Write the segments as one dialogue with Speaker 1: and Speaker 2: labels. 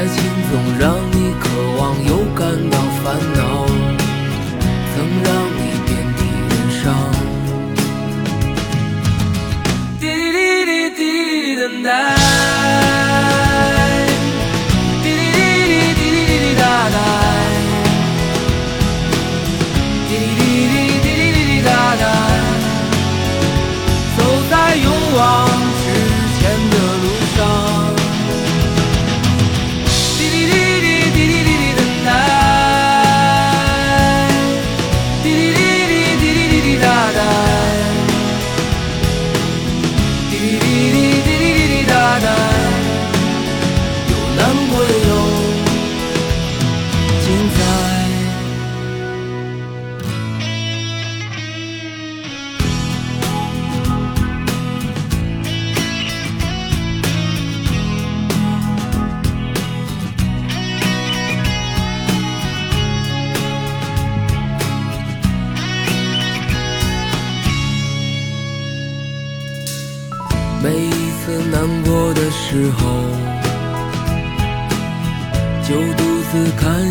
Speaker 1: 爱情总让你渴望又感到烦恼，曾让你遍体鳞伤。滴滴滴滴滴等待，难过的时候，就独自看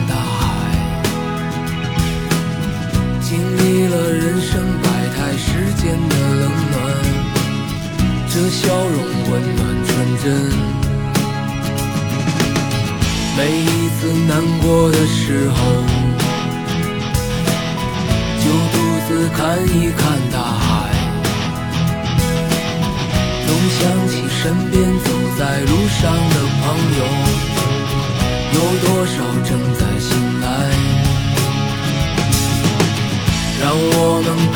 Speaker 1: 生百态，世间的冷暖，这笑容温暖纯真。每一次难过的时候，就独自看一看大海，总想起身边走在路上的朋友，有多少正在